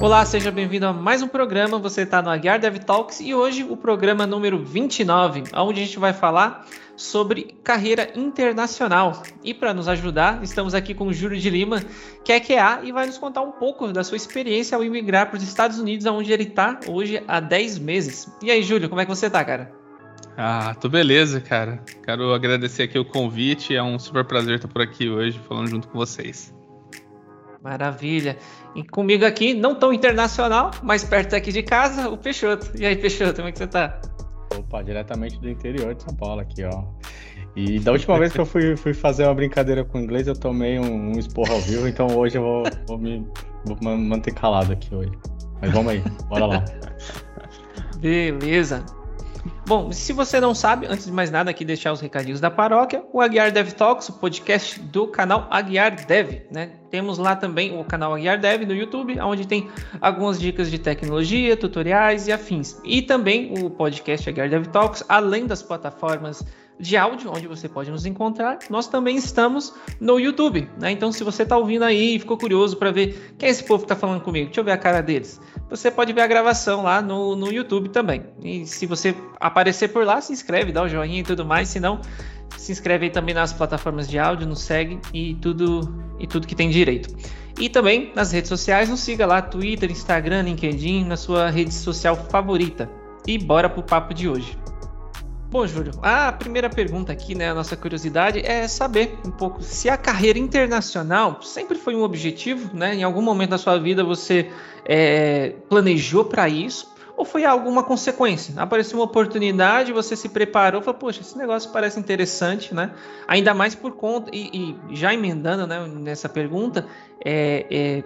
Olá, seja bem-vindo a mais um programa. Você está no Aguiar Dev Talks e hoje o programa número 29, onde a gente vai falar sobre carreira internacional. E para nos ajudar, estamos aqui com o Júlio de Lima, que é QA e vai nos contar um pouco da sua experiência ao imigrar para os Estados Unidos, onde ele está hoje há 10 meses. E aí, Júlio, como é que você está, cara? Ah, tô beleza, cara. Quero agradecer aqui o convite. É um super prazer estar por aqui hoje falando junto com vocês. Maravilha. E comigo aqui, não tão internacional, mas perto aqui de casa, o Peixoto. E aí, Peixoto, como é que você tá? Opa, diretamente do interior de São Paulo aqui, ó. E da última vez que eu fui, fui fazer uma brincadeira com inglês, eu tomei um, um esporro ao vivo, então hoje eu vou, vou me vou manter calado aqui hoje. Mas vamos aí, bora lá. Beleza. Bom, se você não sabe, antes de mais nada aqui deixar os recadinhos da paróquia, o Aguiar Dev Talks, o podcast do canal Aguiar Dev, né? Temos lá também o canal Aguiar Dev no YouTube, onde tem algumas dicas de tecnologia, tutoriais e afins. E também o podcast Aguiar Dev Talks, além das plataformas de áudio, onde você pode nos encontrar, nós também estamos no YouTube, né? Então, se você está ouvindo aí e ficou curioso para ver quem é esse povo que está falando comigo, deixa eu ver a cara deles. Você pode ver a gravação lá no, no YouTube também. E se você aparecer por lá, se inscreve, dá o joinha e tudo mais. Se não, se inscreve aí também nas plataformas de áudio, nos segue e tudo e tudo que tem direito. E também nas redes sociais, nos siga lá, Twitter, Instagram, LinkedIn, na sua rede social favorita. E bora pro papo de hoje. Bom, Júlio, a primeira pergunta aqui, né, a nossa curiosidade é saber um pouco se a carreira internacional sempre foi um objetivo, né? Em algum momento da sua vida você é, planejou para isso ou foi alguma consequência? Apareceu uma oportunidade, você se preparou, falou, poxa, esse negócio parece interessante, né? Ainda mais por conta e, e já emendando, né, nessa pergunta, é, é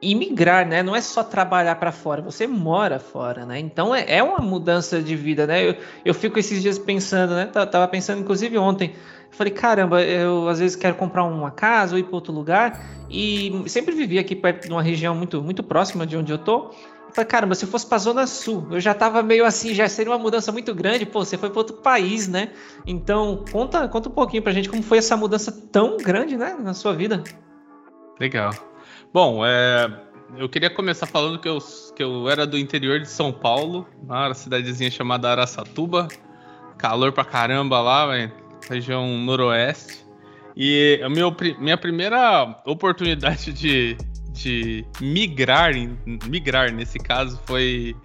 imigrar, né? Não é só trabalhar para fora, você mora fora, né? Então é, é, uma mudança de vida, né? Eu, eu fico esses dias pensando, né? Tava pensando, inclusive ontem, falei, caramba, eu às vezes quero comprar uma casa ou ir para outro lugar e sempre vivi aqui perto de uma região muito, muito próxima de onde eu tô. falei, caramba, se eu fosse para Zona Sul, eu já tava meio assim, já seria uma mudança muito grande. Pô, você foi para outro país, né? Então conta, conta um pouquinho pra gente como foi essa mudança tão grande, né, na sua vida. Legal. Bom, é, eu queria começar falando que eu, que eu era do interior de São Paulo, uma cidadezinha chamada Araçatuba. Calor pra caramba lá, véio, região noroeste. E a minha, minha primeira oportunidade de, de migrar, migrar nesse caso, foi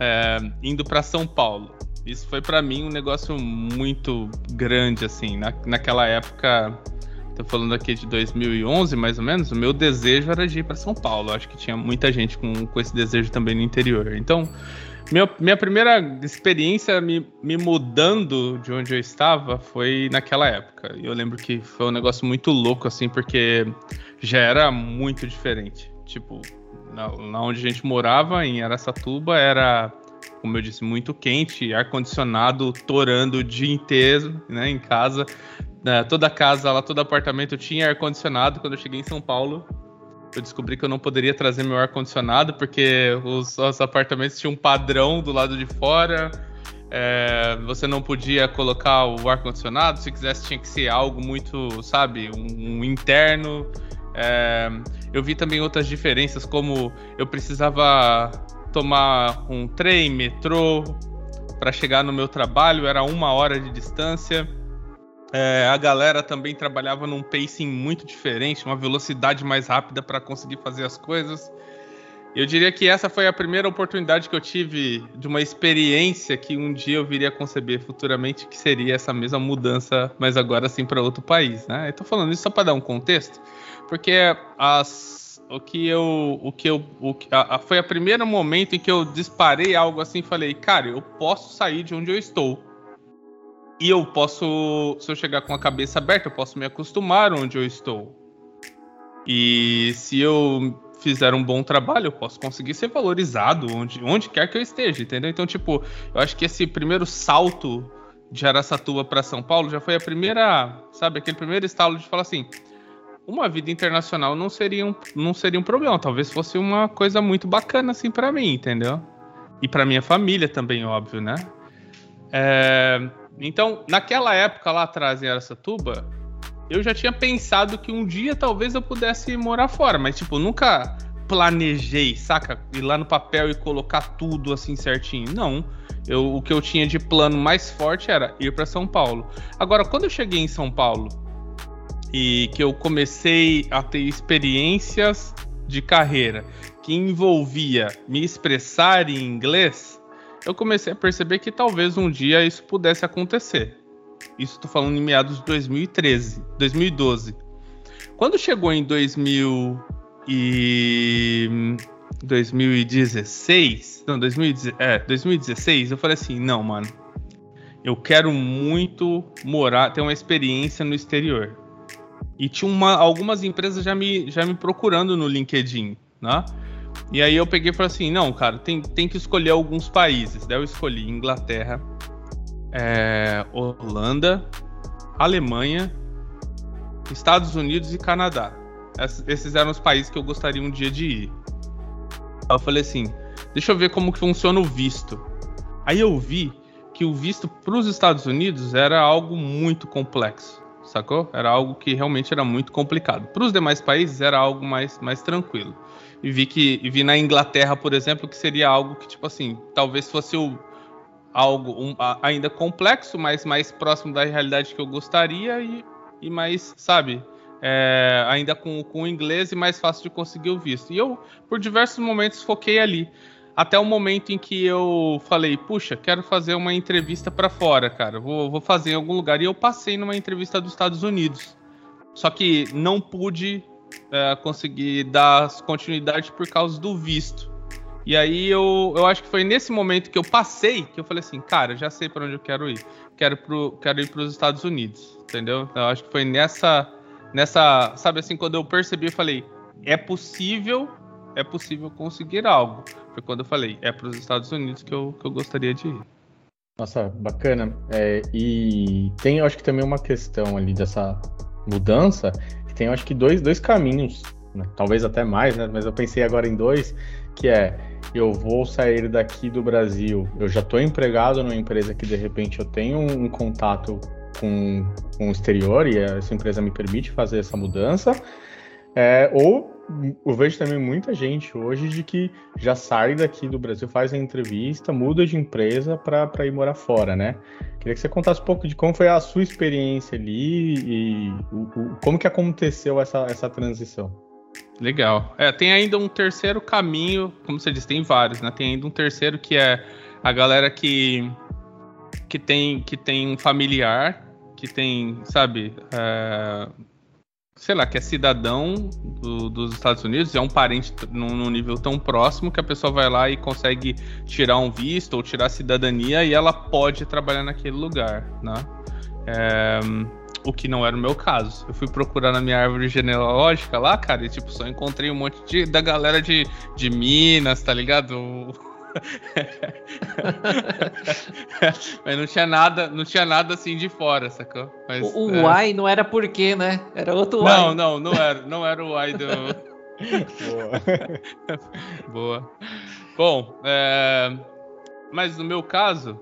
é, indo para São Paulo. Isso foi para mim um negócio muito grande, assim. Na, naquela época, Tô falando aqui de 2011, mais ou menos. O meu desejo era de ir para São Paulo. Acho que tinha muita gente com, com esse desejo também no interior. Então, minha, minha primeira experiência me, me mudando de onde eu estava foi naquela época. E eu lembro que foi um negócio muito louco, assim, porque já era muito diferente. Tipo, na, na onde a gente morava, em Aracatuba, era como eu disse, muito quente, ar-condicionado torando o dia inteiro, né, em casa. Né, toda casa lá, todo apartamento tinha ar-condicionado. Quando eu cheguei em São Paulo, eu descobri que eu não poderia trazer meu ar-condicionado, porque os, os, apartamentos tinham um padrão do lado de fora. É, você não podia colocar o ar-condicionado, se quisesse tinha que ser algo muito, sabe, um, um interno. É, eu vi também outras diferenças, como eu precisava tomar um trem, metrô, para chegar no meu trabalho, era uma hora de distância. É, a galera também trabalhava num pacing muito diferente, uma velocidade mais rápida para conseguir fazer as coisas. Eu diria que essa foi a primeira oportunidade que eu tive de uma experiência que um dia eu viria a conceber futuramente, que seria essa mesma mudança, mas agora sim para outro país. Né? Tô falando isso só para dar um contexto, porque as, o que eu, o que eu, o que, a, a, foi o primeiro momento em que eu disparei algo assim, falei, cara, eu posso sair de onde eu estou e eu posso, se eu chegar com a cabeça aberta, eu posso me acostumar onde eu estou. E se eu fizer um bom trabalho, eu posso conseguir ser valorizado onde, onde quer que eu esteja, entendeu? Então, tipo, eu acho que esse primeiro salto de Araçatuba para São Paulo já foi a primeira, sabe, aquele primeiro estalo de falar assim, uma vida internacional não seria um, não seria um problema, talvez fosse uma coisa muito bacana assim para mim, entendeu? E para minha família também, óbvio, né? É, então, naquela época lá atrás em Aracatuba, eu já tinha pensado que um dia talvez eu pudesse morar fora, mas tipo, nunca planejei, saca? Ir lá no papel e colocar tudo assim certinho. Não. Eu, o que eu tinha de plano mais forte era ir para São Paulo. Agora, quando eu cheguei em São Paulo e que eu comecei a ter experiências de carreira que envolvia me expressar em inglês, eu comecei a perceber que talvez um dia isso pudesse acontecer. Isso estou falando em meados de 2013, 2012. Quando chegou em 2000 e 2016, não, 2016, é, 2016, eu falei assim, não, mano, eu quero muito morar, ter uma experiência no exterior. E tinha uma, algumas empresas já me, já me procurando no LinkedIn, né? E aí eu peguei e falei assim, não, cara, tem, tem que escolher alguns países. Daí eu escolhi Inglaterra, é, Holanda, Alemanha, Estados Unidos e Canadá. Esses eram os países que eu gostaria um dia de ir. Eu falei assim, deixa eu ver como que funciona o visto. Aí eu vi que o visto para os Estados Unidos era algo muito complexo, sacou? Era algo que realmente era muito complicado. Para os demais países era algo mais, mais tranquilo. E vi que e vi na Inglaterra, por exemplo, que seria algo que tipo assim, talvez fosse o, algo um, ainda complexo, mas mais próximo da realidade que eu gostaria e, e mais, sabe, é, ainda com, com o inglês e mais fácil de conseguir o visto. E eu, por diversos momentos, foquei ali. Até o momento em que eu falei, puxa, quero fazer uma entrevista para fora, cara. Vou, vou fazer em algum lugar. E eu passei numa entrevista dos Estados Unidos. Só que não pude é, conseguir dar continuidade por causa do visto. E aí eu, eu acho que foi nesse momento que eu passei que eu falei assim, cara, já sei para onde eu quero ir. Quero, pro, quero ir para os Estados Unidos, entendeu? Eu acho que foi nessa, nessa, sabe assim, quando eu percebi, eu falei, é possível, é possível conseguir algo. Foi quando eu falei, é para os Estados Unidos que eu, que eu gostaria de ir. Nossa, bacana. É, e tem, eu acho que também uma questão ali dessa mudança, tem, acho que dois, dois caminhos, né? talvez até mais, né? Mas eu pensei agora em dois, que é eu vou sair daqui do Brasil, eu já estou empregado numa empresa que de repente eu tenho um, contato com, com o exterior e essa empresa me permite fazer essa mudança, é, ou eu vejo também muita gente hoje de que já sai daqui do Brasil, faz a entrevista, muda de empresa para ir morar fora, né? Queria que você contasse um pouco de como foi a sua experiência ali e o, o, como que aconteceu essa, essa transição. Legal. É, tem ainda um terceiro caminho, como você disse, tem vários, né? Tem ainda um terceiro que é a galera que que tem que tem um familiar, que tem, sabe, é, sei lá, que é cidadão do, dos Estados Unidos, é um parente num, num, nível tão próximo que a pessoa vai lá e consegue tirar um visto ou tirar cidadania e ela pode trabalhar naquele lugar, né? É, o que não era o meu caso. Eu fui procurar na minha árvore genealógica lá, cara, e tipo, só encontrei um monte de, da galera de, de Minas, tá ligado? Mas não tinha nada, não tinha nada assim de fora, sacou? Mas, o o é... não era porque, né? Era outro Y. Não, não, não era, não era o Y do. Boa. Boa. Bom, é... mas no meu caso,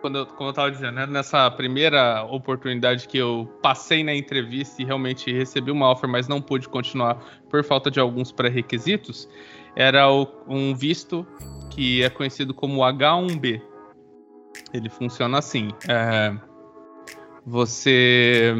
quando eu, como eu tava dizendo, né, nessa primeira oportunidade que eu passei na entrevista e realmente recebi uma offer, mas não pude continuar por falta de alguns pré-requisitos, era o, um visto que é conhecido como H1B. Ele funciona assim: é, você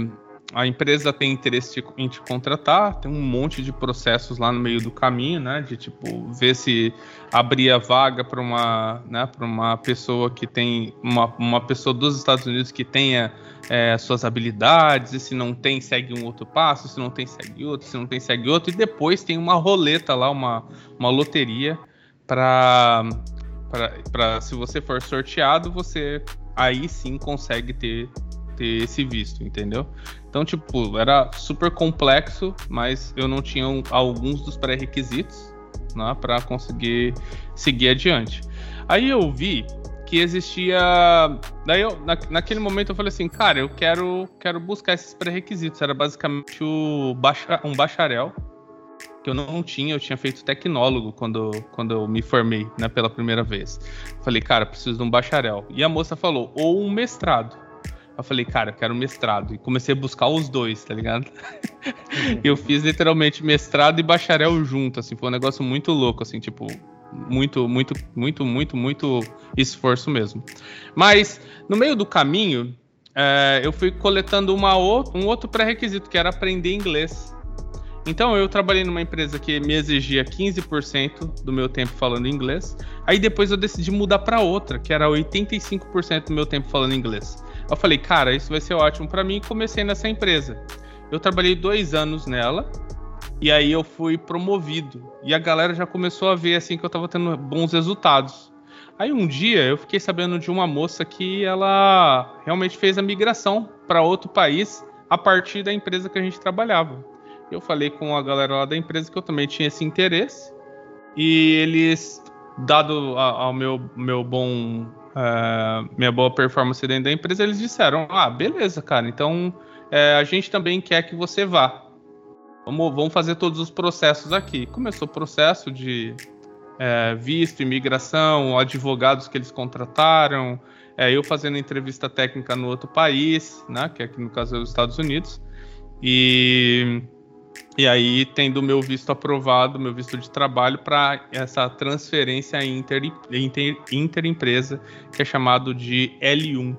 a empresa tem interesse em te contratar, tem um monte de processos lá no meio do caminho, né? De tipo ver se abrir a vaga para uma, né? Para uma pessoa que tem uma, uma pessoa dos Estados Unidos que tenha é, suas habilidades e se não tem segue um outro passo, se não tem segue outro, se não tem segue outro e depois tem uma roleta lá, uma, uma loteria para para se você for sorteado você aí sim consegue ter ter esse visto, entendeu? Então, tipo, era super complexo, mas eu não tinha alguns dos pré-requisitos né, para conseguir seguir adiante. Aí eu vi que existia. Daí eu, na, naquele momento eu falei assim, cara, eu quero, quero buscar esses pré-requisitos. Era basicamente o bacha, um bacharel que eu não tinha, eu tinha feito tecnólogo quando, quando eu me formei, né, pela primeira vez. Falei, cara, preciso de um bacharel. E a moça falou, ou um mestrado. Eu falei, cara, eu quero mestrado. E comecei a buscar os dois, tá ligado? eu fiz literalmente mestrado e bacharel junto, assim, foi um negócio muito louco, assim, tipo, muito, muito, muito, muito, muito esforço mesmo. Mas, no meio do caminho, é, eu fui coletando uma, um outro pré-requisito, que era aprender inglês. Então eu trabalhei numa empresa que me exigia 15% do meu tempo falando inglês. Aí depois eu decidi mudar para outra, que era 85% do meu tempo falando inglês. Eu falei, cara, isso vai ser ótimo para mim e comecei nessa empresa. Eu trabalhei dois anos nela e aí eu fui promovido. E a galera já começou a ver assim que eu tava tendo bons resultados. Aí um dia eu fiquei sabendo de uma moça que ela realmente fez a migração para outro país a partir da empresa que a gente trabalhava. Eu falei com a galera lá da empresa que eu também tinha esse interesse. E eles, dado ao meu, meu bom. Uh, minha boa performance dentro da empresa, eles disseram: Ah, beleza, cara, então uh, a gente também quer que você vá. Vamos, vamos fazer todos os processos aqui. Começou o processo de uh, visto, imigração, advogados que eles contrataram, eu fazendo entrevista técnica no outro país, né, que aqui no caso é os Estados Unidos. E e aí, tendo meu visto aprovado, meu visto de trabalho, para essa transferência inter, inter, interempresa, que é chamado de L1.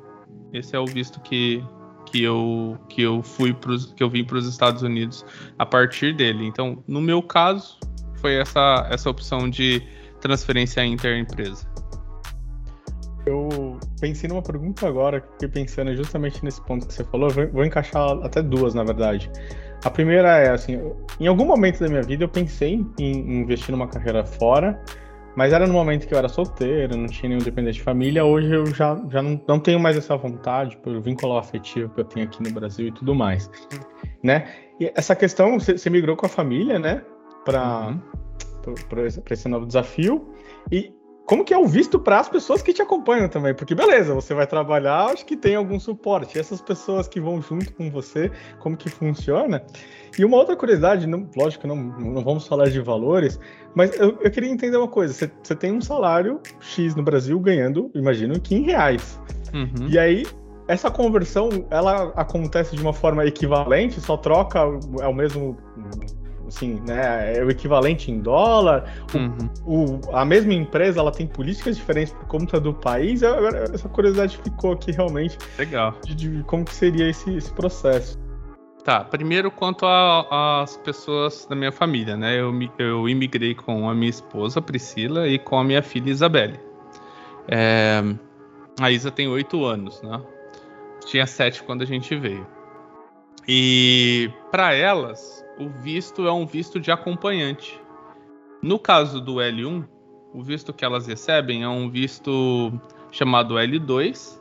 Esse é o visto que, que eu, que eu fui pros, que eu vim para os Estados Unidos a partir dele. Então, no meu caso, foi essa, essa opção de transferência interempresa. Eu pensei numa pergunta agora, fiquei pensando justamente nesse ponto que você falou, vou, vou encaixar até duas, na verdade. A primeira é assim, em algum momento da minha vida eu pensei em investir numa carreira fora, mas era no momento que eu era solteiro, não tinha nenhum dependente de família. Hoje eu já, já não, não tenho mais essa vontade pelo vínculo afetivo que eu tenho aqui no Brasil e tudo mais, né? E essa questão, você, migrou com a família, né, para uhum. esse novo desafio. E como que é o visto para as pessoas que te acompanham também, porque beleza, você vai trabalhar, acho que tem algum suporte. E essas pessoas que vão junto com você, como que funciona? E uma outra curiosidade, não, lógico, não, não vamos falar de valores, mas eu, eu queria entender uma coisa. Você, você, tem um salário X no Brasil ganhando, imagino, que em reais. Uhum. E aí, essa conversão, ela acontece de uma forma equivalente? Só troca, é o mesmo assim, né, é o equivalente em dólar. Uhum. O, a mesma empresa ela tem políticas diferentes por conta do país. essa curiosidade ficou aqui realmente. Legal. De, de como que seria esse, esse processo. Tá, primeiro quanto às pessoas da minha família, né? Eu, eu imigrei com a minha esposa Priscila e com a minha filha Isabelle. É, a Isa tem oito anos, né? Tinha sete quando a gente veio. E para elas, o visto é um visto de acompanhante. No caso do L1, o visto que elas recebem é um visto chamado L2,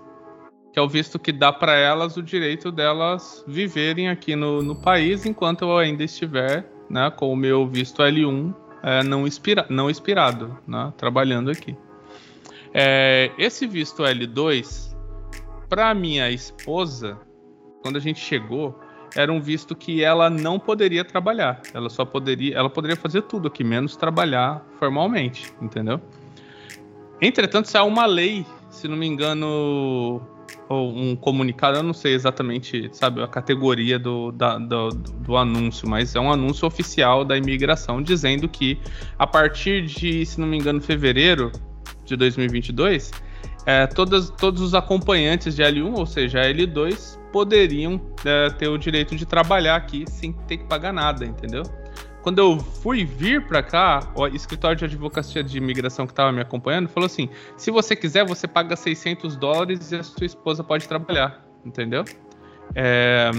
que é o visto que dá para elas o direito delas viverem aqui no, no, país enquanto eu ainda estiver né, com o meu visto L1 é, não, expira, não expirado, né, trabalhando aqui. É, esse visto L2, para minha esposa, quando a gente chegou, era um visto que ela não poderia trabalhar. Ela só poderia, ela poderia fazer tudo aqui, menos trabalhar formalmente, entendeu? Entretanto, saiu uma lei, se não me engano, ou um comunicado, eu não sei exatamente, sabe, a categoria do, da, do, do, anúncio, mas é um anúncio oficial da imigração dizendo que a partir de, se não me engano, fevereiro de 2022, é, todas, todos os acompanhantes de L1, ou seja, L2, poderiam é, ter o direito de trabalhar aqui sem ter que pagar nada, entendeu? Quando eu fui vir para cá, o escritório de advocacia de imigração que estava me acompanhando falou assim: se você quiser, você paga 600 dólares e a sua esposa pode trabalhar, entendeu? É,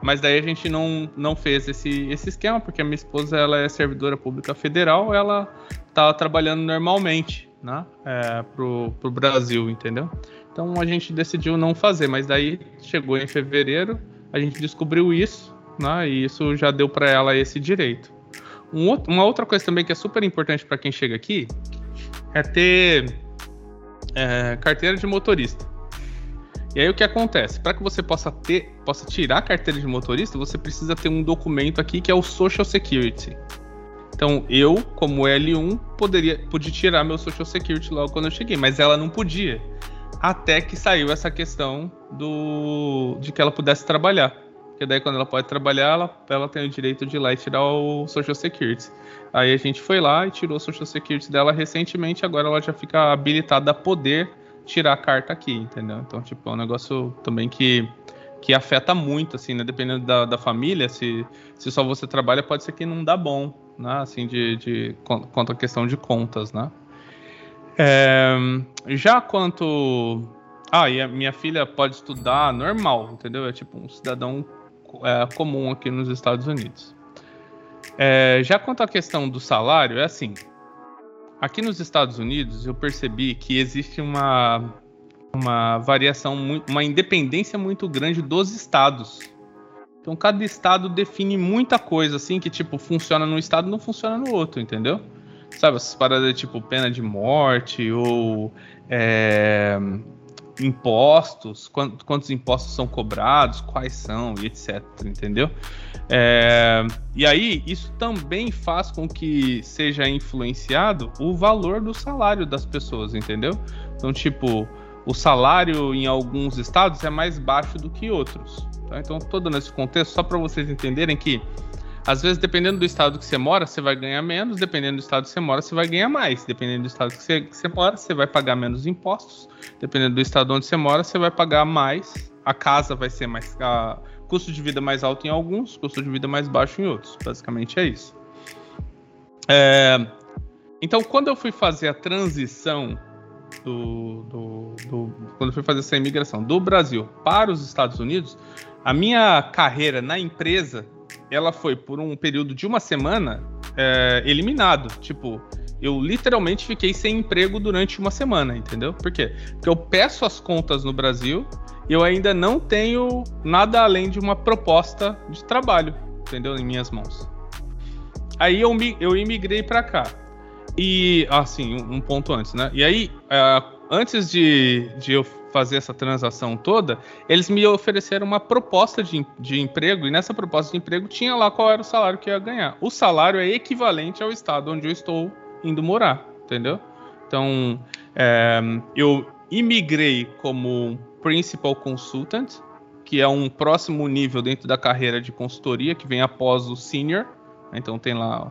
mas daí a gente não, não fez esse, esse esquema, porque a minha esposa ela é servidora pública federal, ela estava trabalhando normalmente né, é, pro, pro Brasil, entendeu? Então a gente decidiu não fazer, mas daí chegou em fevereiro, a gente descobriu isso, né? E isso já deu para ela esse direito. Um outro, uma outra coisa também que é super importante para quem chega aqui é ter é, carteira de motorista. E aí o que acontece? Para que você possa ter, possa tirar a carteira de motorista, você precisa ter um documento aqui que é o Social Security. Então eu, como L1, poderia podia tirar meu Social Security logo quando eu cheguei, mas ela não podia. Até que saiu essa questão do de que ela pudesse trabalhar. Porque daí quando ela pode trabalhar, ela, ela tem o direito de ir lá e tirar o Social Security. Aí a gente foi lá e tirou o Social Security dela recentemente, agora ela já fica habilitada a poder tirar a carta aqui, entendeu? Então, tipo, é um negócio também que, que afeta muito, assim, né? Dependendo da, da família, se, se só você trabalha, pode ser que não dá bom, né? Assim, de, de quanto a questão de contas, né? É, já quanto. Ah, e a minha filha pode estudar normal, entendeu? É tipo um cidadão é, comum aqui nos Estados Unidos. É, já quanto à questão do salário, é assim. Aqui nos Estados Unidos, eu percebi que existe uma, uma variação, uma independência muito grande dos estados. Então, cada estado define muita coisa, assim, que, tipo, funciona num estado não funciona no outro, entendeu? Sabe, essas paradas tipo pena de morte ou é, impostos, quantos, quantos, impostos são cobrados, quais são e etc, entendeu? É, e aí, isso também faz com que seja influenciado o valor do salário das pessoas, entendeu? Então, tipo, o salário em alguns estados é mais baixo do que outros. Tá? Então, todo nesse contexto, só para vocês entenderem que às vezes, dependendo do estado que você mora, você vai ganhar menos. Dependendo do estado que você mora, você vai ganhar mais. Dependendo do estado que você, que você mora, você vai pagar menos impostos. Dependendo do estado onde você mora, você vai pagar mais. A casa vai ser mais. A, custo de vida mais alto em alguns, custo de vida mais baixo em outros. Basicamente é isso. É, então, quando eu fui fazer a transição do, do, do, quando eu fui fazer essa imigração do Brasil para os Estados Unidos, a minha carreira na empresa ela foi por um período de uma semana é, eliminado. Tipo, eu literalmente fiquei sem emprego durante uma semana, entendeu? Por quê? Porque eu peço as contas no Brasil e eu ainda não tenho nada além de uma proposta de trabalho, entendeu? Em minhas mãos. Aí eu, eu imigrei para cá. E, assim, um, ponto antes, né? E aí, antes de, de eu fazer essa transação toda, eles me ofereceram uma proposta de, de emprego, e nessa proposta de emprego tinha lá qual era o salário que eu ia ganhar. O salário é equivalente ao estado onde eu estou indo morar, entendeu? Então, é, eu imigrei como Principal Consultant, que é um próximo nível dentro da carreira de consultoria, que vem após o Senior. Então, tem lá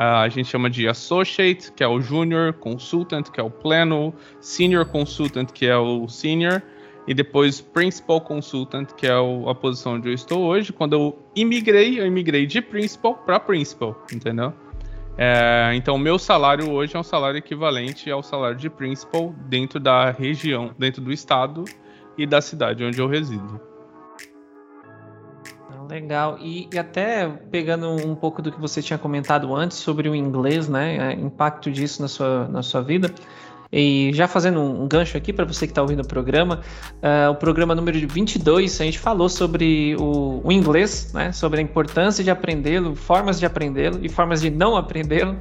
a gente chama de Associate, que é o Junior, Consultant, que é o Pleno, Senior Consultant, que é o Senior, e depois Principal Consultant, que é a posição onde eu estou hoje. Quando eu imigrei, eu imigrei de Principal para Principal, entendeu? É, então, o meu salário hoje é um salário equivalente ao salário de Principal dentro da região, dentro do estado e da cidade onde eu resido. Legal. E, e, até pegando um pouco do que você tinha comentado antes sobre o inglês, né? O impacto disso na sua, na sua vida. E já fazendo um gancho aqui para você que está ouvindo o programa, uh, o programa número 22, a gente falou sobre o, o inglês, né, sobre a importância de aprendê-lo, formas de aprendê-lo e formas de não aprendê-lo.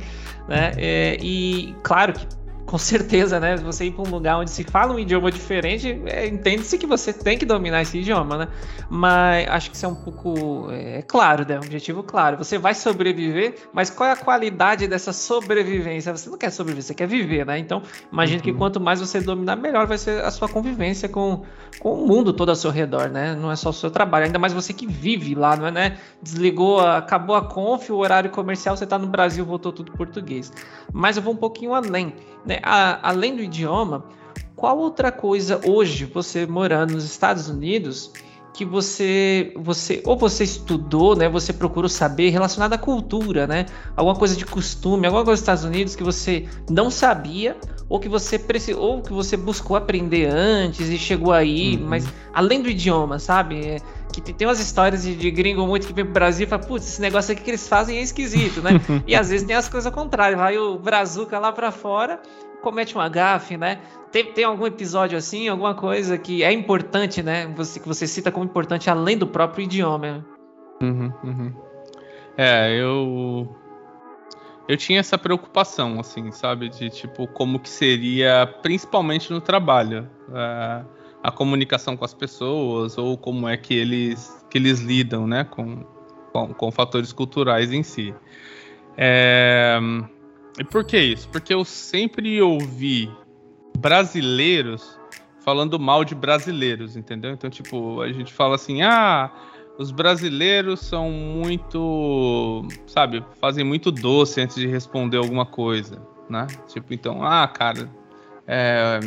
Né, é, e claro que com certeza, né? Você ir para um lugar onde se fala um idioma diferente, é, entende-se que você tem que dominar esse idioma, né? Mas acho que isso é um pouco. É, é claro, né? Um objetivo claro. Você vai sobreviver, mas qual é a qualidade dessa sobrevivência? Você não quer sobreviver, você quer viver, né? Então, imagine uhum. que quanto mais você dominar, melhor vai ser a sua convivência com, com o mundo todo ao seu redor, né? Não é só o seu trabalho, ainda mais você que vive lá, não é, né? Desligou, acabou a conf, o horário comercial, você está no Brasil, voltou tudo português. Mas eu vou um pouquinho além. Né? A, além do idioma, qual outra coisa hoje, você morando nos Estados Unidos, que você, você ou você estudou, né? Você procurou saber relacionado à cultura, né? Alguma coisa de costume, alguma coisa dos Estados Unidos que você não sabia ou que você precisou, ou que você buscou aprender antes e chegou aí, uhum. mas além do idioma, sabe? É, que tem, tem umas histórias de, de, gringo muito que vem pro Brasil e fala, putz, esse negócio aqui que eles fazem é esquisito, né? e às vezes tem as coisas contrárias, vai o brazuca lá para fora, comete um gafe, né? Tem, tem algum episódio assim, alguma coisa que é importante, né? Você, que você cita como importante além do próprio idioma. Uhum, uhum. É, eu eu tinha essa preocupação, assim, sabe, de tipo como que seria, principalmente no trabalho, é, a comunicação com as pessoas ou como é que eles que eles lidam, né, com, com, com fatores culturais em si. É, e por que isso? Porque eu sempre ouvi brasileiros falando mal de brasileiros, entendeu? Então, tipo, a gente fala assim, ah, os brasileiros são muito, sabe, fazem muito doce antes de responder alguma coisa, né? Tipo, então, ah, cara, é,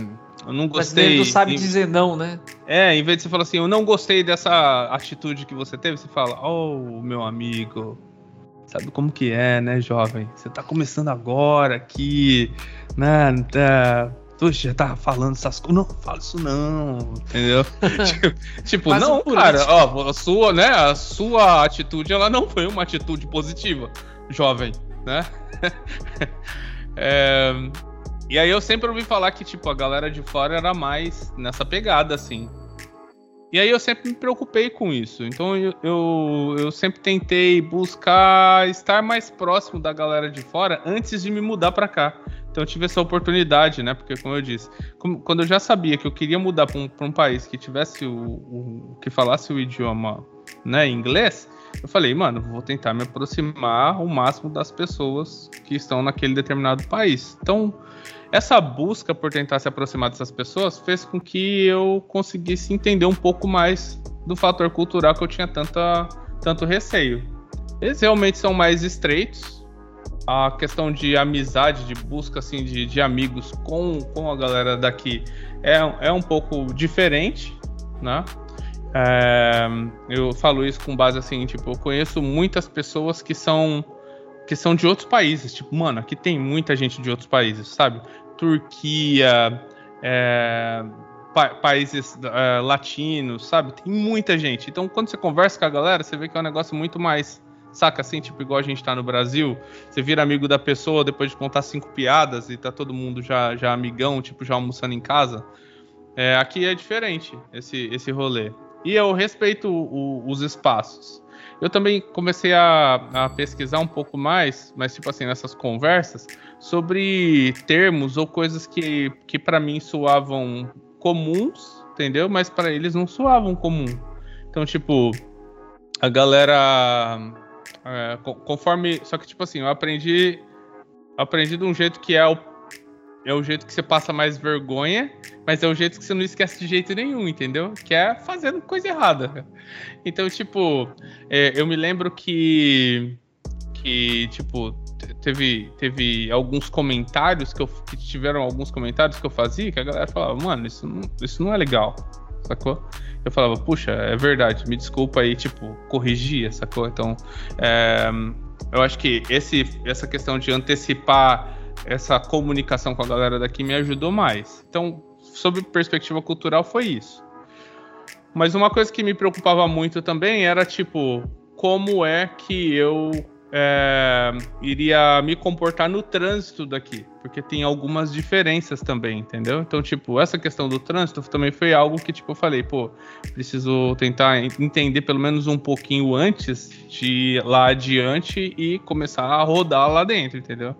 eu não gostei. Mas não sabe dizer não, né? É, em vez de você falar assim, eu não gostei dessa atitude que você teve, você fala, oh, meu amigo, sabe como que é, né, jovem? Você tá começando agora aqui, né? Tá, Puxa, já tá falando essas coisas. Não, fala isso não, entendeu? tipo, tipo não, cara, ó, a sua, né, a sua atitude, ela não foi uma atitude positiva, jovem, né? é, e aí eu sempre ouvi falar que, tipo, a galera de fora era mais nessa pegada, assim. E aí eu sempre me preocupei com isso. Então eu, eu, eu, sempre tentei buscar estar mais próximo da galera de fora antes de me mudar para cá. Então eu tive essa oportunidade, né? Porque, como eu disse, como, quando eu já sabia que eu queria mudar para um, um, país que tivesse o, o, que falasse o idioma né, inglês, eu falei, mano, vou tentar me aproximar o máximo das pessoas que estão naquele determinado país. Então, essa busca por tentar se aproximar dessas pessoas fez com que eu conseguisse entender um pouco mais do fator cultural que eu tinha tanta, tanto receio. Eles realmente são mais estreitos. A questão de amizade, de busca assim, de, de amigos com, com a galera daqui é, é um pouco diferente, né? É, eu falo isso com base assim, tipo, eu conheço muitas pessoas que são que são de outros países. Tipo, mano, aqui tem muita gente de outros países, sabe? Turquia, é, pa países é, latinos, sabe? Tem muita gente. Então, quando você conversa com a galera, você vê que é um negócio muito mais. Saca assim, tipo, igual a gente tá no Brasil, você vira amigo da pessoa depois de contar cinco piadas e tá todo mundo já, já amigão, tipo, já almoçando em casa. É, aqui é diferente esse, esse rolê. E eu respeito o, os espaços. Eu também comecei a, a, pesquisar um pouco mais, mas tipo assim, nessas conversas, sobre termos ou coisas que, que para mim soavam comuns, entendeu? Mas para eles não soavam comum. Então, tipo, a galera. É, conforme. Só que, tipo assim, eu aprendi. Aprendi de um jeito que é o é o jeito que você passa mais vergonha, mas é o jeito que você não esquece de jeito nenhum, entendeu? Que é fazendo coisa errada. Então, tipo, é, eu me lembro que. Que, tipo, teve, teve alguns comentários que eu. Que tiveram alguns comentários que eu fazia que a galera falava, mano, isso não, isso não é legal, sacou? Eu falava, puxa, é verdade, me desculpa aí, tipo, corrigia, sacou? Então, é, eu acho que esse, essa questão de antecipar essa comunicação com a galera daqui me ajudou mais. Então, sob perspectiva cultural, foi isso. Mas uma coisa que me preocupava muito também era, tipo, como é que eu é, iria me comportar no trânsito daqui, porque tem algumas diferenças também, entendeu? Então, tipo, essa questão do trânsito também foi algo que, tipo, eu falei, pô, preciso tentar entender pelo menos um pouquinho antes de ir lá adiante e começar a rodar lá dentro, entendeu?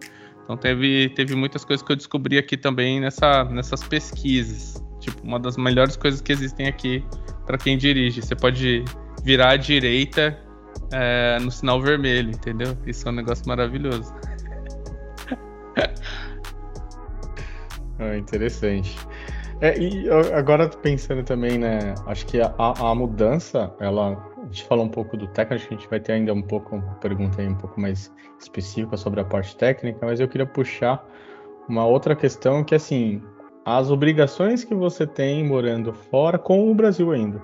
Então teve, teve muitas coisas que eu descobri aqui também nessa, nessas pesquisas. Tipo, uma das melhores coisas que existem aqui para quem dirige. Você pode virar à direita é, no sinal vermelho, entendeu? Isso é um negócio maravilhoso. É interessante. É, e agora pensando também, né? Acho que a, a mudança, ela a gente falou um pouco do técnico, a gente vai ter ainda um pouco, uma pergunta aí um pouco mais específica sobre a parte técnica, mas eu queria puxar uma outra questão que, assim, as obrigações que você tem morando fora com o Brasil ainda,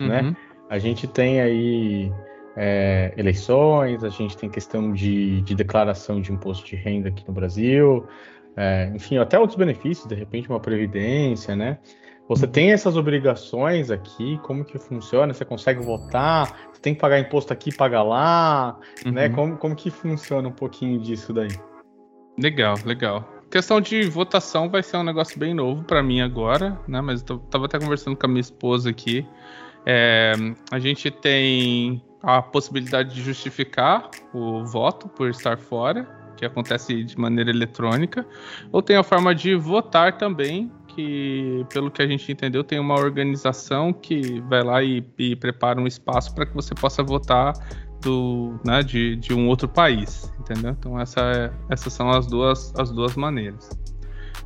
né? uhum. né? A gente tem aí é, eleições, a gente tem questão de, de, declaração de imposto de renda aqui no Brasil, é, enfim, até outros benefícios, de repente uma previdência, né? Você tem essas obrigações aqui, como que funciona? Você consegue votar? Você tem que pagar imposto aqui, pagar lá, né? uhum. né? Como, como que funciona um pouquinho disso daí? Legal, legal. Questão de votação vai ser um negócio bem novo para mim agora, né? Mas eu tava até conversando com a minha esposa aqui. É, a gente tem a possibilidade de justificar o voto por estar fora, que acontece de maneira eletrônica, ou tem a forma de votar também, que, pelo que a gente entendeu, tem uma organização que vai lá e, e prepara um espaço para que você possa votar do, né, de, de um outro país, entendeu? Então essa é, essas são as duas, as duas maneiras.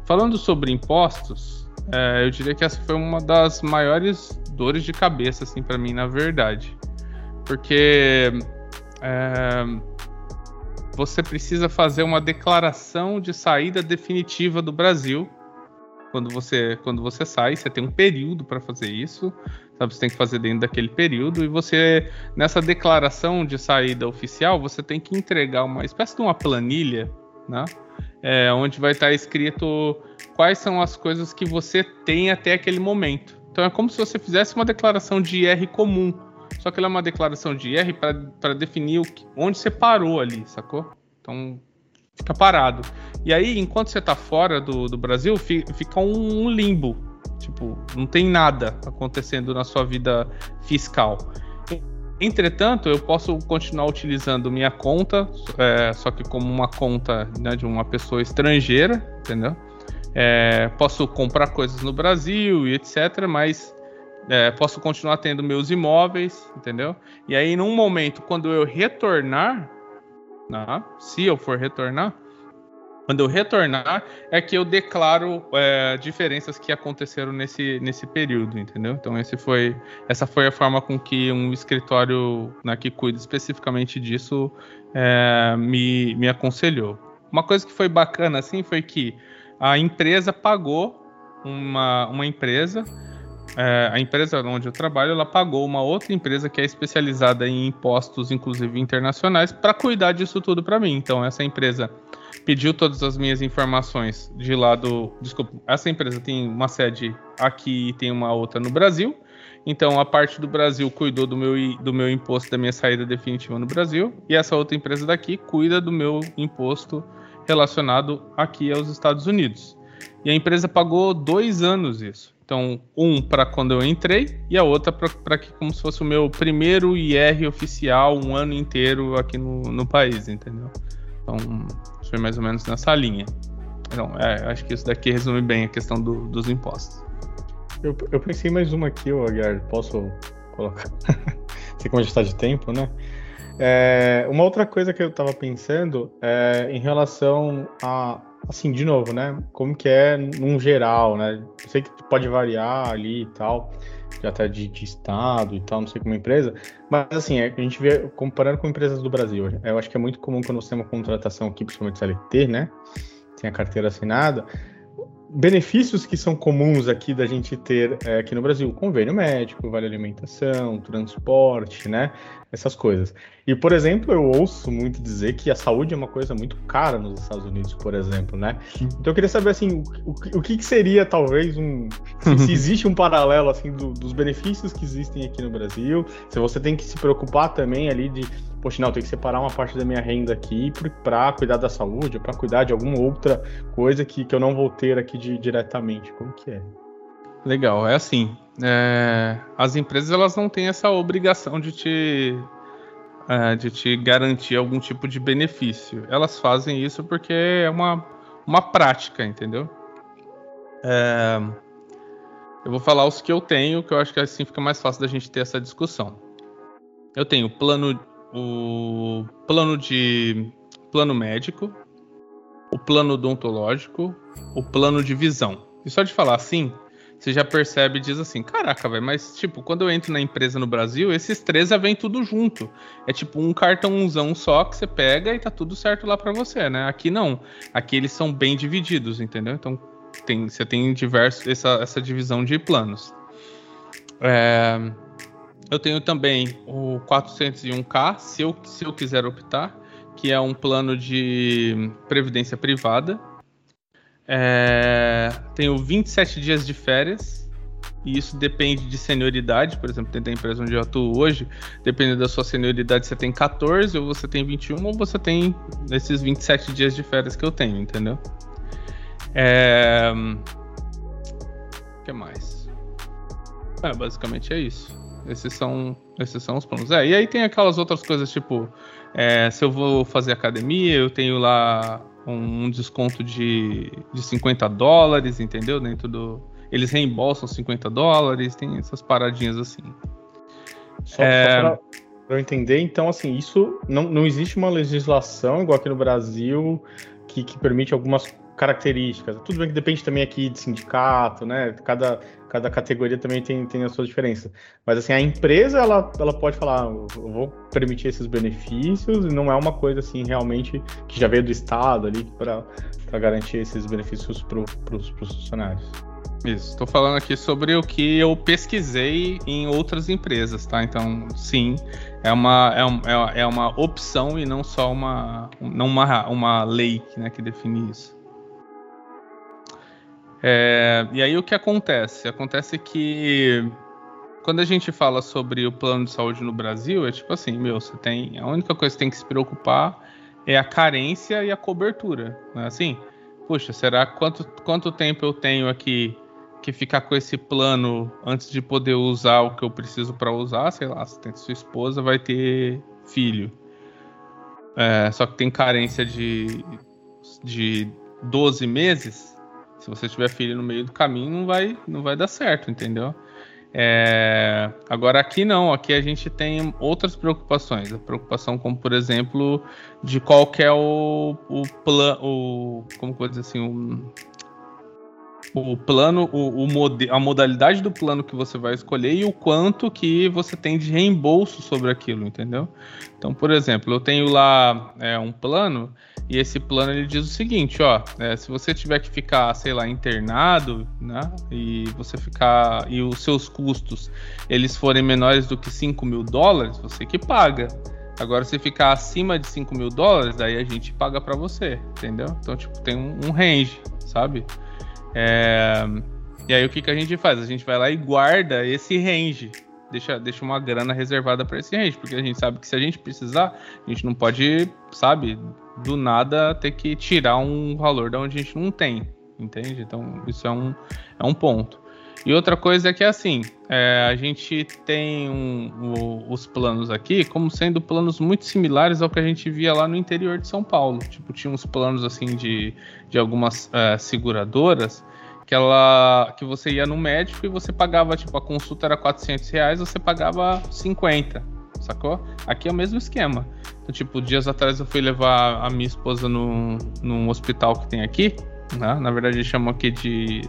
Falando sobre impostos, é, eu diria que essa foi uma das maiores dores de cabeça, assim, para mim, na verdade. Porque é, você precisa fazer uma declaração de saída definitiva do Brasil. Quando você, quando você sai, você tem um período para fazer isso. Sabe? Você tem que fazer dentro daquele período. E você, nessa declaração de saída oficial, você tem que entregar uma espécie de uma planilha, né? É, onde vai estar escrito quais são as coisas que você tem até aquele momento. Então é como se você fizesse uma declaração de IR comum só que ela é uma declaração de IR para definir o que, onde você parou ali, sacou? Então fica parado. E aí, enquanto você está fora do, do Brasil, fica um, limbo. Tipo, não tem nada acontecendo na sua vida fiscal. Entretanto, eu posso continuar utilizando minha conta, é, só que como uma conta né, de uma pessoa estrangeira, entendeu? É, posso comprar coisas no Brasil e etc, mas é, posso continuar tendo meus imóveis, entendeu? E aí, num momento, quando eu retornar, né, se eu for retornar, quando eu retornar, é que eu declaro é, diferenças que aconteceram nesse, nesse período, entendeu? Então, esse foi, essa foi a forma com que um escritório né, que cuida especificamente disso é, me, me aconselhou. Uma coisa que foi bacana, assim, foi que a empresa pagou uma, uma empresa é, a empresa onde eu trabalho, ela pagou uma outra empresa que é especializada em impostos, inclusive internacionais, para cuidar disso tudo para mim. Então, essa empresa pediu todas as minhas informações de lá do. Desculpa, essa empresa tem uma sede aqui e tem uma outra no Brasil. Então, a parte do Brasil cuidou do meu, do meu imposto da minha saída definitiva no Brasil. E essa outra empresa daqui cuida do meu imposto relacionado aqui aos Estados Unidos. E a empresa pagou dois anos isso. Então, um para quando eu entrei e a outra para que como se fosse o meu primeiro IR oficial um ano inteiro aqui no, no país, entendeu? Então, foi mais ou menos nessa linha. Então, é, acho que isso daqui resume bem a questão do, dos impostos. Eu, eu pensei mais uma aqui, Aguiar, posso colocar? Sei como a gente está de tempo, né? É, uma outra coisa que eu estava pensando é em relação a assim, de novo, né? Como que é num geral, né? Eu sei que pode variar ali e tal, já até de, de, estado e tal, não sei como empresa, mas assim, é, a gente vê, comparando com empresas do Brasil, eu acho que é muito comum quando você tem uma contratação aqui, principalmente CLT, né? Tem a carteira assinada, benefícios que são comuns aqui da gente ter é, aqui no Brasil, convênio médico, vale alimentação, transporte, né? Essas coisas. E, por exemplo, eu ouço muito dizer que a saúde é uma coisa muito cara nos Estados Unidos, por exemplo, né? Então eu queria saber, assim, o, o que, que, seria, talvez, um... Se, se existe um paralelo, assim, do, dos benefícios que existem aqui no Brasil, se você tem que se preocupar também ali de poxa, não, eu tenho que separar uma parte da minha renda aqui para cuidar da saúde, para cuidar de alguma outra coisa que, que eu não vou ter aqui de, diretamente. Como que é? Legal, é assim. É, as empresas elas não têm essa obrigação de te, é, de te garantir algum tipo de benefício. Elas fazem isso porque é uma, uma prática, entendeu? É, eu vou falar os que eu tenho, que eu acho que assim fica mais fácil da gente ter essa discussão. Eu tenho plano o plano de plano médico, o plano odontológico, o plano de visão. E só de falar assim, você já percebe e diz assim: caraca, velho, mas tipo, quando eu entro na empresa no Brasil, esses três já vêm tudo junto. É tipo um cartãozão só que você pega e tá tudo certo lá para você, né? Aqui não. Aqui eles são bem divididos, entendeu? Então tem, você tem diversos, essa, essa divisão de planos. É, eu tenho também o 401k, se eu, se eu quiser optar, que é um plano de previdência privada. É, tenho 27 dias de férias, e isso depende de senioridade. Por exemplo, dentro da empresa onde eu atuo hoje, dependendo da sua senioridade, você tem 14, ou você tem 21, ou você tem esses 27 dias de férias que eu tenho, entendeu? É... O que mais? É, basicamente é isso. Esses são, esses são os planos. É, e aí tem aquelas outras coisas, tipo, é, se eu vou fazer academia, eu tenho lá um, desconto de, de 50 dólares, entendeu? Dentro do. Eles reembolsam 50 dólares, tem essas paradinhas assim. Só, é... só para eu entender, então, assim, isso não, não existe uma legislação, igual aqui no Brasil, que, que permite algumas características. Tudo bem que depende também aqui de sindicato, né? Cada, cada categoria também tem, tem as suas diferenças. Mas assim, a empresa ela, ela pode falar, eu vou permitir esses benefícios, e não é uma coisa assim realmente que já veio do Estado ali para garantir esses benefícios para os funcionários. Isso, estou falando aqui sobre o que eu pesquisei em outras empresas, tá? Então, sim, é uma, é, um, é, é uma opção e não só uma, não uma, uma lei né, que define isso. É, e aí o que acontece? Acontece que quando a gente fala sobre o plano de saúde no Brasil, é tipo assim, meu, você tem. A única coisa que tem que se preocupar é a carência e a cobertura. Não é assim? Puxa, será quanto, quanto tempo eu tenho aqui que ficar com esse plano antes de poder usar o que eu preciso para usar, sei lá, se tem sua esposa, vai ter filho. É, só que tem carência de, de 12 meses. Se você tiver filho no meio do caminho, não vai, não vai dar certo, entendeu? É, agora aqui não, aqui a gente tem outras preocupações. A preocupação como, por exemplo, de qual que é o, o plano, como pode dizer assim, o plano, o, o a modalidade do plano que você vai escolher e o quanto que você tem de reembolso sobre aquilo, entendeu? Então, por exemplo, eu tenho lá é, um plano e esse plano ele diz o seguinte, ó, é, se você tiver que ficar, sei lá, internado, né, e você ficar e os seus custos eles forem menores do que 5 mil dólares, você que paga. Agora, se ficar acima de 5 mil dólares, daí a gente paga para você, entendeu? Então, tipo, tem um, um range, sabe? É... E aí o que, que a gente faz? A gente vai lá e guarda esse range. Deixa, deixa uma grana reservada para esse range, porque a gente sabe que se a gente precisar, a gente não pode, sabe, do nada ter que tirar um valor da onde a gente não tem, entende? Então isso é um, é um ponto. E outra coisa é que assim, é, a gente tem um, o, os planos aqui como sendo planos muito similares ao que a gente via lá no interior de São Paulo. Tipo, tinha uns planos assim de, de algumas é, seguradoras que ela que você ia no médico e você pagava, tipo, a consulta era 400 reais, você pagava 50, sacou? Aqui é o mesmo esquema. Então, tipo, dias atrás eu fui levar a minha esposa no, num hospital que tem aqui, né? Na verdade, eles chamam aqui de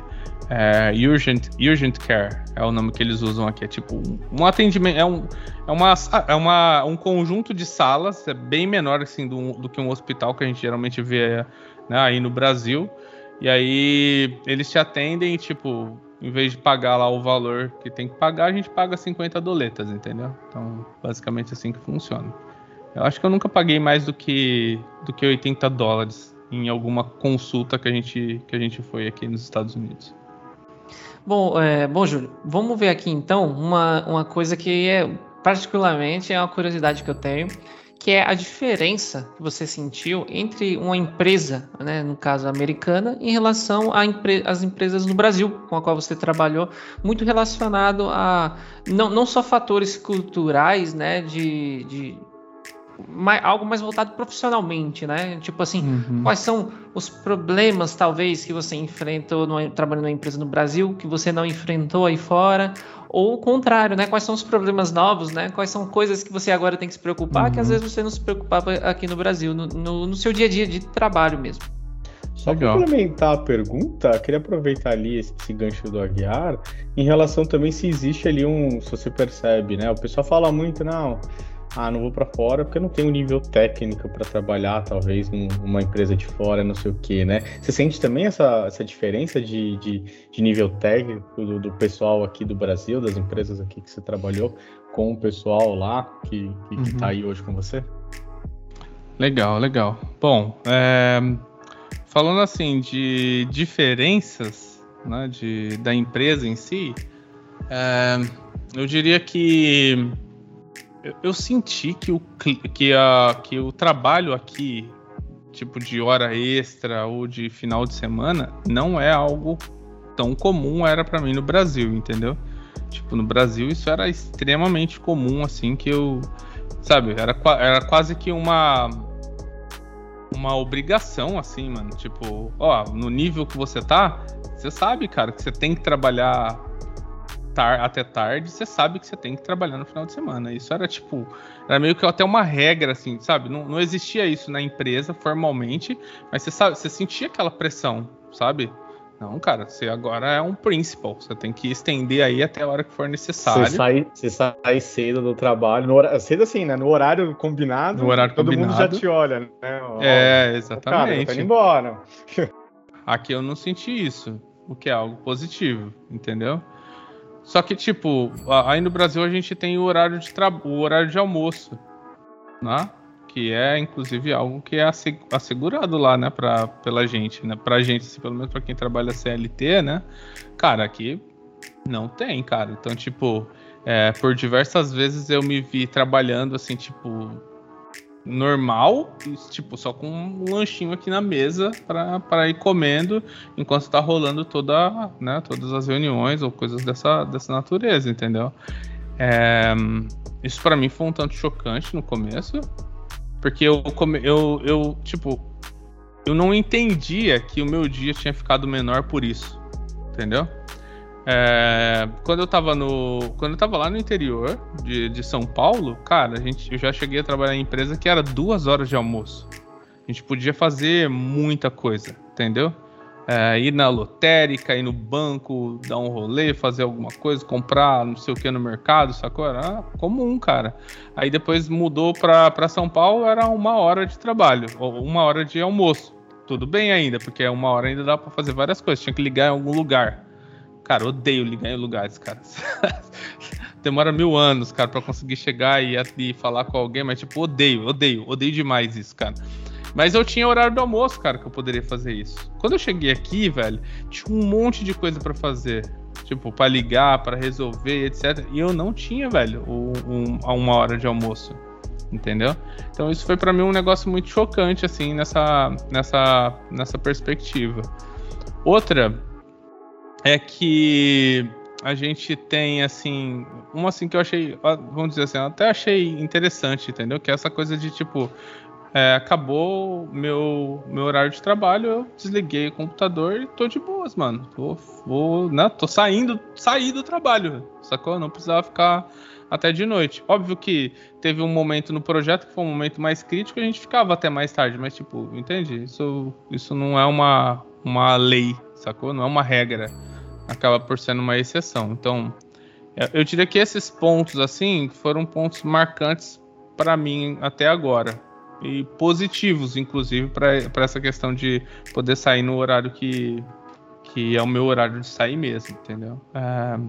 é, urgent, urgent Care é o nome que eles usam aqui. É tipo um atendimento, é, um, é, uma, é uma, um conjunto de salas, é bem menor assim do, do que um hospital que a gente geralmente vê né, aí no Brasil. E aí eles te atendem, tipo, em vez de pagar lá o valor que tem que pagar, a gente paga 50 doletas, entendeu? Então, basicamente assim que funciona. Eu acho que eu nunca paguei mais do que, do que 80 dólares em alguma consulta que a gente, que a gente foi aqui nos Estados Unidos. Bom, é, bom, Júlio, vamos ver aqui então uma, uma coisa que é particularmente é uma curiosidade que eu tenho, que é a diferença que você sentiu entre uma empresa, né, no caso americana, em relação às empre empresas no Brasil com a qual você trabalhou, muito relacionado a não, não só fatores culturais, né, de, de mais, algo mais voltado profissionalmente, né? Tipo assim, uhum. quais são os problemas, talvez, que você enfrentou no, trabalhando numa empresa no Brasil, que você não enfrentou aí fora? Ou o contrário, né? Quais são os problemas novos, né? Quais são coisas que você agora tem que se preocupar, uhum. que às uhum. vezes você não se preocupava aqui no Brasil, no, no, no seu dia a dia de trabalho mesmo. Só para complementar a pergunta, queria aproveitar ali esse, esse, gancho do Aguiar, em relação também se existe ali um, se você percebe, né? O pessoal fala muito, não, ah, não vou para fora porque eu não tenho nível técnico para trabalhar, talvez, numa empresa de fora, não sei o que, né? Você sente também essa, essa diferença de, de, de nível técnico do, do, pessoal aqui do Brasil, das empresas aqui que você trabalhou, com o pessoal lá que, que, uhum. que tá aí hoje com você? Legal, legal. Bom, é, falando assim de diferenças né, de, da empresa em si, é, eu diria que eu, eu senti que o, que, a, que o trabalho aqui, tipo de hora extra ou de final de semana, não é algo tão comum era para mim no Brasil, entendeu? Tipo, no Brasil isso era extremamente comum, assim, que eu. Sabe, era, era quase que uma. Uma obrigação, assim, mano. Tipo, ó, no nível que você tá, você sabe, cara, que você tem que trabalhar tar até tarde, você sabe que você tem que trabalhar no final de semana. Isso era tipo, era meio que até uma regra, assim, sabe? Não, não existia isso na empresa formalmente, mas você sabe, você sentia aquela pressão, sabe? Não, cara, você agora é um principal. Você tem que estender aí até a hora que for necessário. Você sai, você sai cedo do trabalho, no horário, cedo assim, né? No horário combinado, no horário todo combinado. mundo já te olha, né? É, exatamente. Cara, tá indo embora. Aqui eu não senti isso, o que é algo positivo, entendeu? Só que, tipo, aí no Brasil a gente tem o horário de, tra... o horário de almoço, né? que é inclusive algo que é assegurado lá, né, pra, pela gente, né, pra gente, assim, pelo menos pra quem trabalha CLT, né, cara, aqui não tem, cara, então, tipo, é, por diversas vezes eu me vi trabalhando, assim, tipo, normal, tipo, só com um lanchinho aqui na mesa para ir comendo enquanto tá rolando toda, né, todas as reuniões ou coisas dessa, dessa natureza, entendeu? É, isso para mim foi um tanto chocante no começo, porque eu, eu, eu, tipo, eu não entendia que o meu dia tinha ficado menor por isso. Entendeu? É, quando eu tava no. Quando eu tava lá no interior de, de São Paulo, cara, a gente, eu já cheguei a trabalhar em empresa que era duas horas de almoço. A gente podia fazer muita coisa, entendeu? é, ir na lotérica, ir no banco, dar um rolê, fazer alguma coisa, comprar não sei o que no mercado, sacou? Era comum, cara. Aí depois mudou para São Paulo, era uma hora de trabalho, ou uma hora de almoço. Tudo bem ainda, porque uma hora ainda dá para fazer várias coisas. Tinha que ligar em algum lugar. Cara, odeio ligar em lugares, cara. Demora mil anos, cara, para conseguir chegar e, e falar com alguém, mas tipo, odeio, odeio, odeio demais isso, cara. Mas eu tinha horário do almoço, cara, que eu poderia fazer isso. Quando eu cheguei aqui, velho, tinha um monte de coisa para fazer. Tipo, para ligar, para resolver, etc. E eu não tinha, velho, um, um, uma hora de almoço. Entendeu? Então isso foi para mim um negócio muito chocante, assim, nessa, nessa, nessa perspectiva. Outra é que a gente tem, assim, uma assim que eu achei, vamos dizer assim, até achei interessante, entendeu? Que é essa coisa de, tipo, é, acabou meu, meu horário de trabalho, eu desliguei o computador e tô de boas, mano. Tô, vou, né, tô saindo, saí do trabalho, sacou? Não precisava ficar até de noite. Óbvio que teve um momento no projeto que foi um momento mais crítico, a gente ficava até mais tarde, mas tipo, entende? Isso, isso não é uma, uma lei, sacou? Não é uma regra. Acaba por sendo uma exceção. Então, eu diria que esses pontos assim foram pontos marcantes para mim até agora e positivos, inclusive, para essa questão de poder sair no horário que, que é o meu horário de sair mesmo, entendeu? É,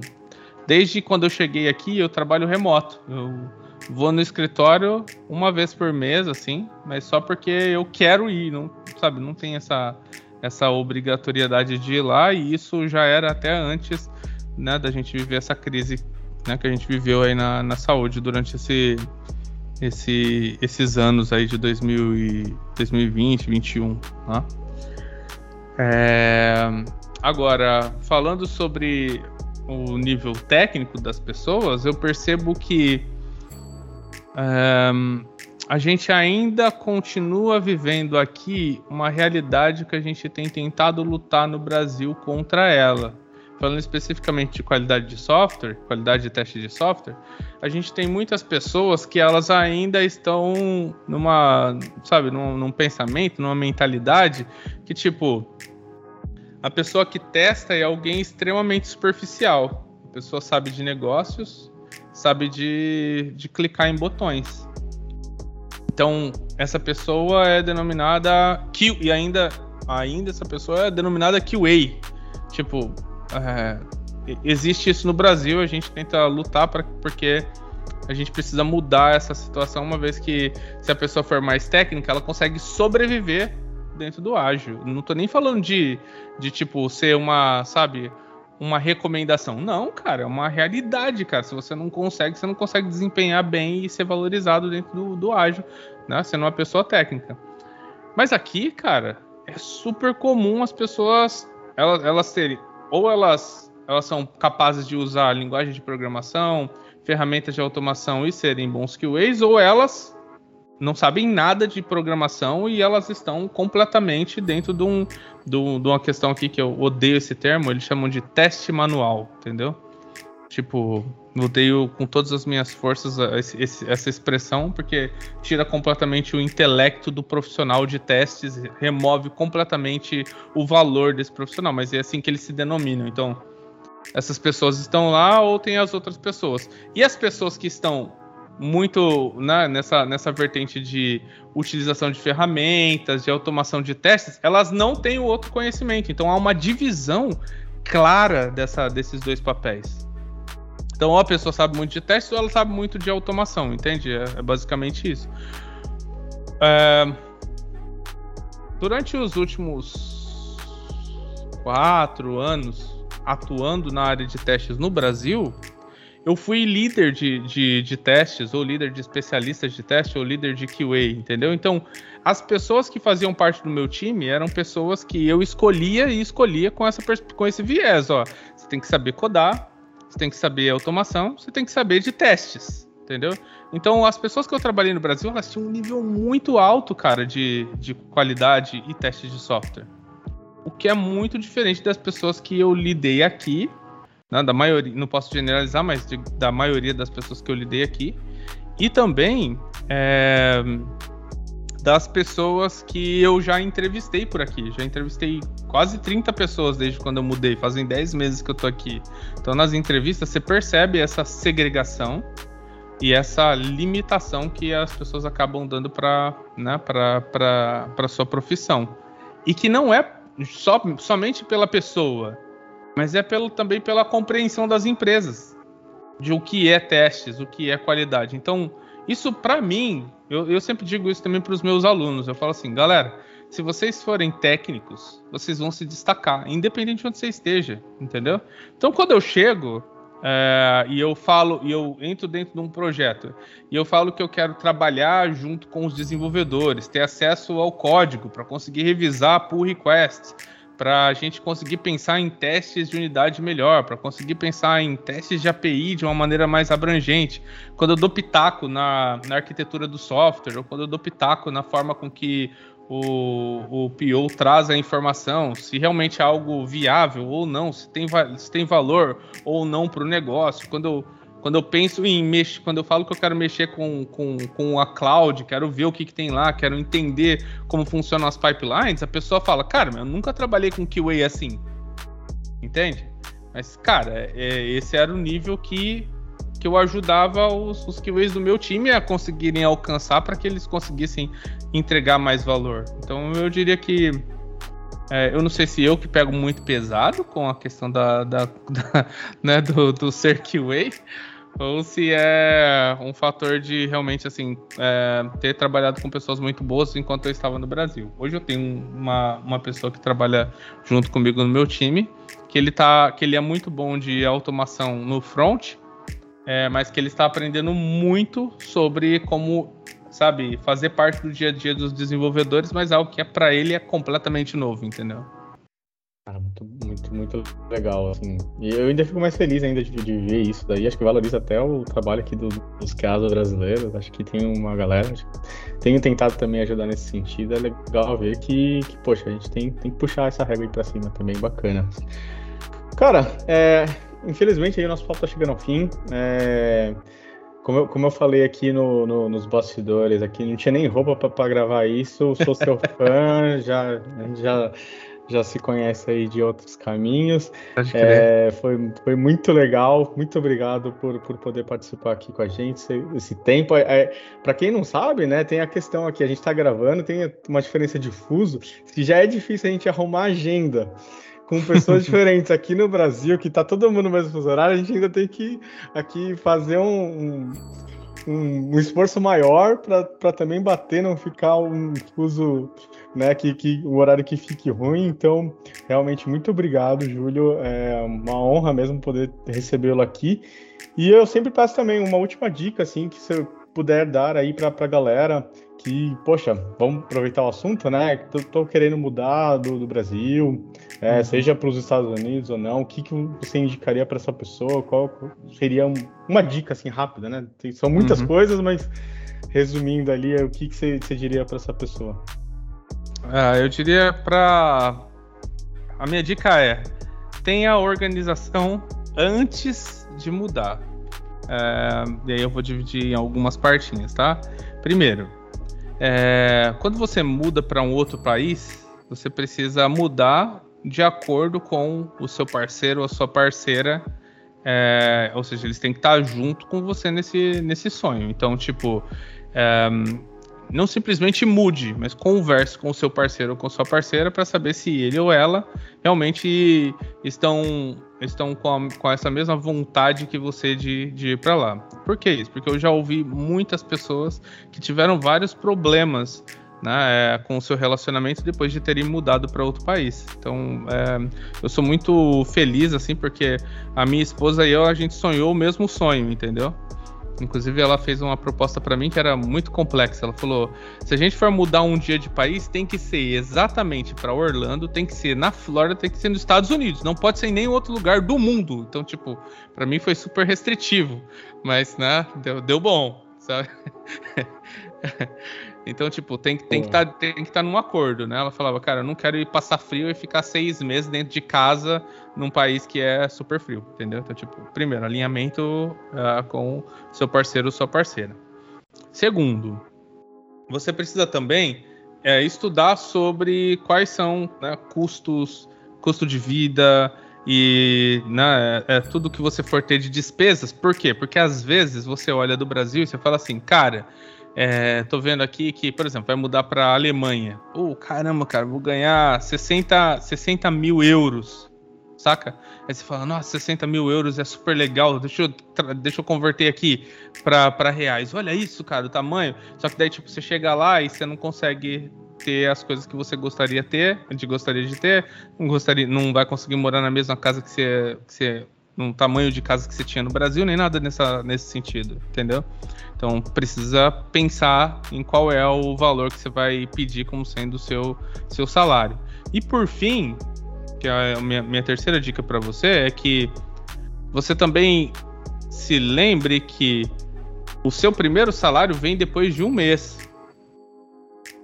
desde quando eu cheguei aqui, eu trabalho remoto. Eu vou no escritório uma vez por mês, assim, mas só porque eu quero ir, não, sabe? Não tem essa, essa obrigatoriedade de ir lá, e isso já era até antes né, da gente viver essa crise né, que a gente viveu aí na, na saúde durante esse esse, esses anos aí de 2000 e 2020, 2021, tá? É, agora, falando sobre o nível técnico das pessoas, eu percebo que é, a gente ainda continua vivendo aqui uma realidade que a gente tem tentado lutar no Brasil contra ela falando especificamente de qualidade de software, qualidade de teste de software, a gente tem muitas pessoas que elas ainda estão numa, sabe, num, num pensamento, numa mentalidade que tipo a pessoa que testa é alguém extremamente superficial. A pessoa sabe de negócios, sabe de, de clicar em botões. Então, essa pessoa é denominada Q, e ainda, ainda essa pessoa é denominada QA. Tipo, é, existe isso no Brasil, a gente tenta lutar para porque a gente precisa mudar essa situação, uma vez que se a pessoa for mais técnica, ela consegue sobreviver dentro do ágil. Não tô nem falando de, de tipo ser uma, sabe, uma recomendação. Não, cara, é uma realidade, cara. Se você não consegue, você não consegue desempenhar bem e ser valorizado dentro do, do ágil, né? Sendo uma pessoa técnica. Mas aqui, cara, é super comum as pessoas elas, elas terem ou elas, elas são capazes de usar linguagem de programação, ferramentas de automação e serem bons QAs, ou elas não sabem nada de programação e elas estão completamente dentro de, um, de, uma questão aqui que eu odeio esse termo, eles chamam de teste manual, entendeu? Tipo, odeio com todas as minhas forças esse, esse, essa expressão, porque tira completamente o intelecto do profissional de testes, remove completamente o valor desse profissional, mas é assim que eles se denominam. Então, essas pessoas estão lá ou tem as outras pessoas. E as pessoas que estão muito né, nessa, nessa vertente de utilização de ferramentas, de automação de testes, elas não têm o outro conhecimento. Então há uma divisão clara dessa, desses dois papéis. Então, ou a pessoa sabe muito de testes ou ela sabe muito de automação, entende? É, é basicamente isso. É, durante os últimos quatro anos atuando na área de testes no Brasil, eu fui líder de, de, de, testes, ou líder de especialistas de teste, ou líder de QA, entendeu? Então, as pessoas que faziam parte do meu time eram pessoas que eu escolhia e escolhia com, essa, com esse viés, ó. Você tem que saber codar, você tem que saber automação, você tem que saber de testes, entendeu? Então, as pessoas que eu trabalhei no Brasil, elas tinham um nível muito alto, cara, de, de qualidade e testes de software. O que é muito diferente das pessoas que eu lidei aqui, né, da maioria, não posso generalizar, mas de, da maioria das pessoas que eu lidei aqui, e também é, das pessoas que eu já entrevistei por aqui. Já entrevistei quase 30 pessoas desde quando eu mudei, fazem 10 meses que eu tô aqui. Então, nas entrevistas, você percebe essa segregação e essa limitação que as pessoas acabam dando para né, para sua profissão. E que não é só, somente pela pessoa, mas é pelo, também pela compreensão das empresas de o que é testes, o que é qualidade. Então, isso para mim, eu, eu, sempre digo isso também para os meus alunos. Eu falo assim, galera, se vocês forem técnicos, vocês vão se destacar, independente de onde você esteja, entendeu? Então, quando eu chego é, e eu falo, e eu entro dentro de um projeto, e eu falo que eu quero trabalhar junto com os desenvolvedores, ter acesso ao código para conseguir revisar pull requests, para a gente conseguir pensar em testes de unidade melhor, para conseguir pensar em testes de API de uma maneira mais abrangente. Quando eu dou pitaco na, na arquitetura do software, ou quando eu dou pitaco na forma com que o, o PO traz a informação, se realmente é algo viável ou não, se tem, se tem valor ou não para o negócio. Quando eu quando eu penso em mexer, quando eu falo que eu quero mexer com, com, com a cloud, quero ver o que, que tem lá, quero entender como funcionam as pipelines, a pessoa fala, cara, eu nunca trabalhei com QA assim. Entende? Mas, cara, é, esse era o nível que, que eu ajudava os, os QAs do meu time a conseguirem alcançar para que eles conseguissem entregar mais valor. Então eu diria que é, eu não sei se eu que pego muito pesado com a questão da, da, da né, do, do ser QA, ou se é um fator de realmente assim é, ter trabalhado com pessoas muito boas enquanto eu estava no Brasil. Hoje eu tenho uma, uma pessoa que trabalha junto comigo no meu time, que ele tá, que ele é muito bom de automação no front, é, mas que ele está aprendendo muito sobre como sabe fazer parte do dia a dia dos desenvolvedores, mas algo que é para ele é completamente novo, entendeu? Muito legal, assim. E eu ainda fico mais feliz ainda de, de ver isso daí. Acho que valoriza até o trabalho aqui do, dos casos brasileiros. Acho que tem uma galera. Tenho tentado também ajudar nesse sentido. É legal ver que, que poxa, a gente tem, tem que puxar essa regra aí pra cima também, bacana. Cara, é, infelizmente aí o nosso papo tá chegando ao fim. É, como eu, como eu falei aqui no, no, nos bastidores, aqui não tinha nem roupa para gravar isso. Sou seu fã, já, já já se conhece aí de outros caminhos. É, foi, foi muito legal, muito obrigado por, por poder participar aqui com a gente esse, esse tempo. É, é Para quem não sabe, né, tem a questão aqui, a gente está gravando, tem uma diferença de fuso, que já é difícil a gente arrumar agenda com pessoas diferentes aqui no Brasil, que tá todo mundo no mesmo fuso horário, a gente ainda tem que aqui fazer um, um, um esforço maior para também bater, não ficar um fuso né, que, que o horário que fique ruim. Então, realmente, muito obrigado, Júlio. É uma honra mesmo poder recebê-lo aqui. E eu sempre peço também uma última dica, assim, que você puder dar aí para a galera que, poxa, vamos aproveitar o assunto, né? Tô, tô querendo mudar do, do Brasil, é, uhum. seja para os Estados Unidos ou não. O que, que você indicaria para essa pessoa? Qual seria um, uma dica assim rápida, né? Tem, são muitas uhum. coisas, mas resumindo ali, o que, que você, você diria para essa pessoa? Ah, eu diria para. A minha dica é: tenha organização antes de mudar. É, e aí eu vou dividir em algumas partinhas, tá? Primeiro, é, quando você muda para um outro país, você precisa mudar de acordo com o seu parceiro ou a sua parceira. É, ou seja, eles têm que estar junto com você nesse, nesse sonho. Então, tipo, é, não simplesmente mude, mas converse com o seu parceiro ou com sua parceira para saber se ele ou ela realmente estão, estão com, a, com essa mesma vontade que você de, de ir para lá. Por que isso? Porque eu já ouvi muitas pessoas que tiveram vários problemas né, é, com o seu relacionamento depois de terem mudado para outro país. Então, é, eu sou muito feliz assim porque a minha esposa e eu a gente sonhou o mesmo sonho, entendeu? Inclusive, ela fez uma proposta para mim que era muito complexa. Ela falou: se a gente for mudar um dia de país, tem que ser exatamente para Orlando, tem que ser na Flórida, tem que ser nos Estados Unidos, não pode ser em nenhum outro lugar do mundo. Então, tipo, para mim foi super restritivo, mas, né, deu, deu bom, sabe? Então, tipo, tem, tem que tá, estar tá num acordo, né? Ela falava, cara, eu não quero ir passar frio e ficar seis meses dentro de casa num país que é super frio, entendeu? Então, tipo, primeiro, alinhamento uh, com seu parceiro ou sua parceira. Segundo, você precisa também é, estudar sobre quais são né, custos, custo de vida e né, é, tudo que você for ter de despesas. Por quê? Porque às vezes você olha do Brasil e você fala assim, cara é, tô vendo aqui que, por exemplo, vai mudar para a Alemanha. Oh, caramba, cara, vou ganhar 60, 60 mil euros, saca? Aí você fala, nossa, 60 mil euros é super legal, deixa eu, deixa eu converter aqui para reais. Olha isso, cara, o tamanho. Só que daí, tipo, você chega lá e você não consegue ter as coisas que você gostaria ter, de gostaria de ter, não gostaria, não vai conseguir morar na mesma casa que você, que você no tamanho de casa que você tinha no Brasil, nem nada nessa, nesse sentido, entendeu? Então precisa pensar em qual é o valor que você vai pedir como sendo o seu, seu salário. E por fim, que é a minha, minha terceira dica para você é que você também se lembre que o seu primeiro salário vem depois de um mês.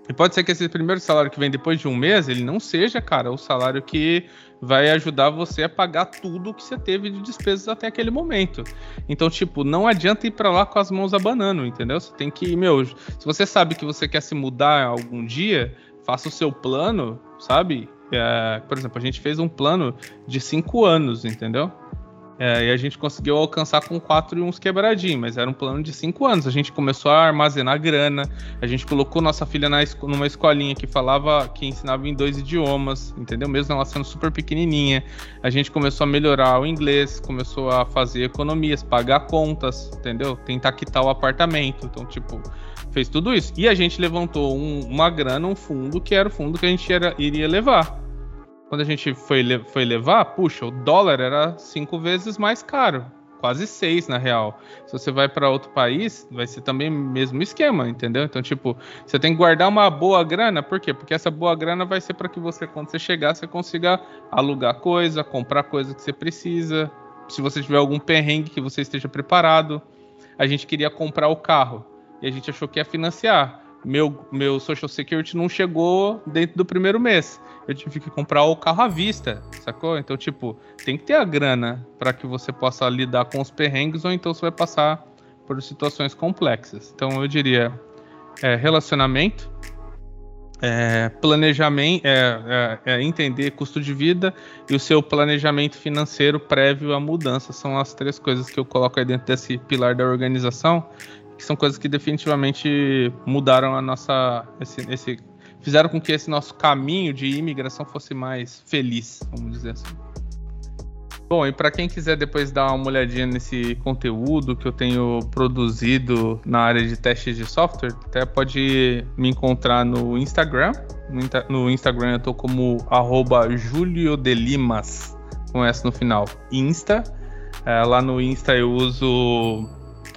E pode ser que esse primeiro salário que vem depois de um mês, ele não seja, cara, o salário que vai ajudar você a pagar tudo que você teve de despesas até aquele momento. Então, tipo, não adianta ir para lá com as mãos abanando, entendeu? Você tem que, meu, se você sabe que você quer se mudar algum dia, faça o seu plano, sabe? É, por exemplo, a gente fez um plano de cinco anos, entendeu? É, e a gente conseguiu alcançar com quatro e uns quebradinhos, mas era um plano de cinco anos. A gente começou a armazenar grana, a gente colocou nossa filha na, numa escolinha que falava, que ensinava em dois idiomas, entendeu? Mesmo ela sendo super pequenininha. A gente começou a melhorar o inglês, começou a fazer economias, pagar contas, entendeu? Tentar quitar o apartamento. Então, tipo, fez tudo isso. E a gente levantou um, uma grana, um fundo, que era o fundo que a gente era, iria levar quando a gente foi, foi levar, puxa, o dólar era cinco vezes mais caro, quase seis na real. Se você vai para outro país, vai ser também o mesmo esquema, entendeu? Então, tipo, você tem que guardar uma boa grana, por quê? Porque essa boa grana vai ser para que você, quando você chegar, você consiga alugar coisa, comprar coisa que você precisa. Se você tiver algum perrengue que você esteja preparado. A gente queria comprar o carro e a gente achou que ia financiar. Meu, meu Social Security não chegou dentro do primeiro mês eu tive que comprar o carro à vista, sacou? Então, tipo, tem que ter a grana para que você possa lidar com os perrengues ou então você vai passar por situações complexas. Então, eu diria é, relacionamento, é, planejamento, é, é, é, entender custo de vida e o seu planejamento financeiro prévio à mudança. São as três coisas que eu coloco aí dentro desse pilar da organização, que são coisas que definitivamente mudaram a nossa esse, esse fizeram com que esse nosso caminho de imigração fosse mais feliz, vamos dizer assim. Bom, e para quem quiser depois dar uma olhadinha nesse conteúdo que eu tenho produzido na área de testes de software, até pode me encontrar no Instagram. No, Instagram eu tô como juliodelimas, com S no final, Insta. É, lá no Insta eu uso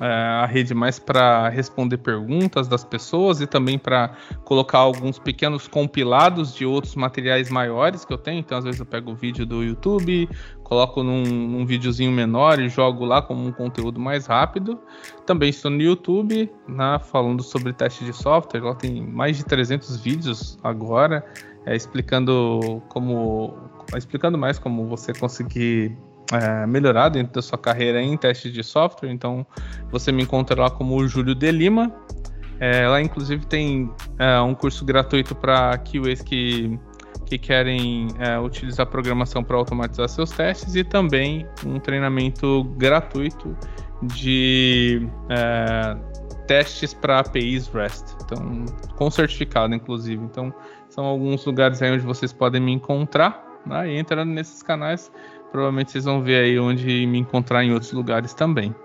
é, a rede mais para responder perguntas das pessoas e também para colocar alguns pequenos compilados de outros materiais maiores que eu tenho. Então, às vezes, eu pego o vídeo do YouTube, coloco num, num videozinho menor e jogo lá como um conteúdo mais rápido. Também estou no YouTube, né, falando sobre teste de software. Lá tem mais de 300 vídeos agora, é, explicando como explicando mais como você conseguir é, melhorar dentro da sua carreira em testes de software. Então, você me encontra lá como o Júlio de Lima. É, lá, inclusive, tem é, um curso gratuito para QAs que, que querem é, utilizar programação para automatizar seus testes e também um treinamento gratuito de é, testes para APIs REST, então com certificado, inclusive. Então, são alguns lugares aí onde vocês podem me encontrar. Né? E entrando nesses canais, provavelmente vocês vão ver aí onde me encontrar em outros lugares também.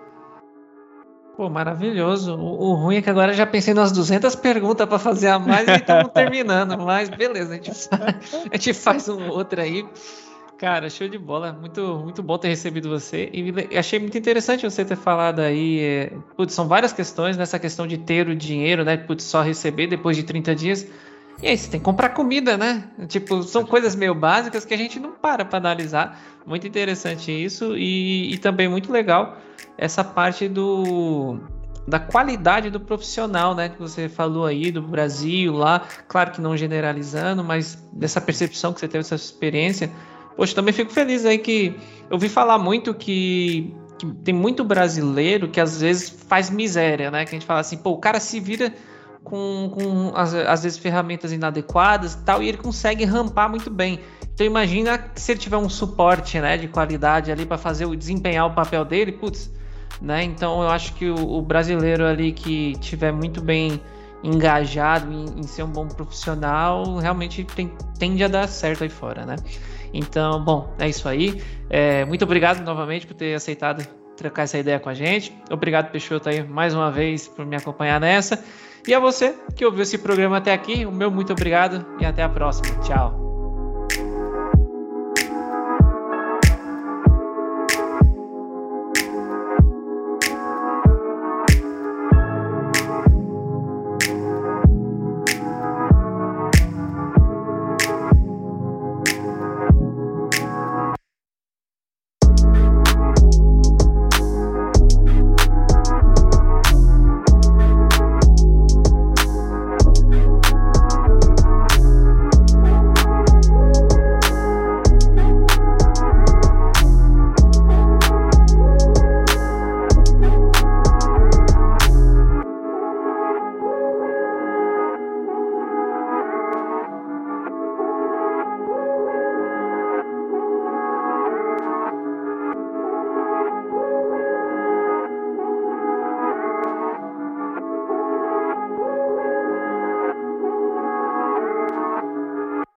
Pô, maravilhoso. O, o, ruim é que agora já pensei nas 200 perguntas para fazer a mais e estamos terminando. Mas beleza, a gente, faz, a gente faz um outro aí. Cara, show de bola. Muito, muito bom ter recebido você. E achei muito interessante você ter falado aí. É, putz, são várias questões nessa questão de ter o dinheiro, né? Putz, só receber depois de 30 dias. E aí, você tem que comprar comida, né? Tipo, são coisas meio básicas que a gente não para para analisar. Muito interessante isso. E, e também muito legal essa parte do da qualidade do profissional, né? Que você falou aí do Brasil lá, claro que não generalizando, mas dessa percepção que você teve, essa experiência. Poxa, também fico feliz aí que eu vi falar muito que, que tem muito brasileiro que às vezes faz miséria, né? Que a gente fala assim, pô, o cara se vira com, com às, às vezes ferramentas inadequadas e tal, e ele consegue rampar muito bem. Então imagina se ele tiver um suporte, né, de qualidade ali para fazer o desempenhar o papel dele, putz, né? Então eu acho que o, o brasileiro ali que tiver muito bem engajado em, em, ser um bom profissional realmente tem, tende a dar certo aí fora, né? Então, bom, é isso aí. É, muito obrigado novamente por ter aceitado trocar essa ideia com a gente. Obrigado, Peixoto, aí mais uma vez por me acompanhar nessa. E a você que ouviu esse programa até aqui, o meu muito obrigado e até a próxima. Tchau.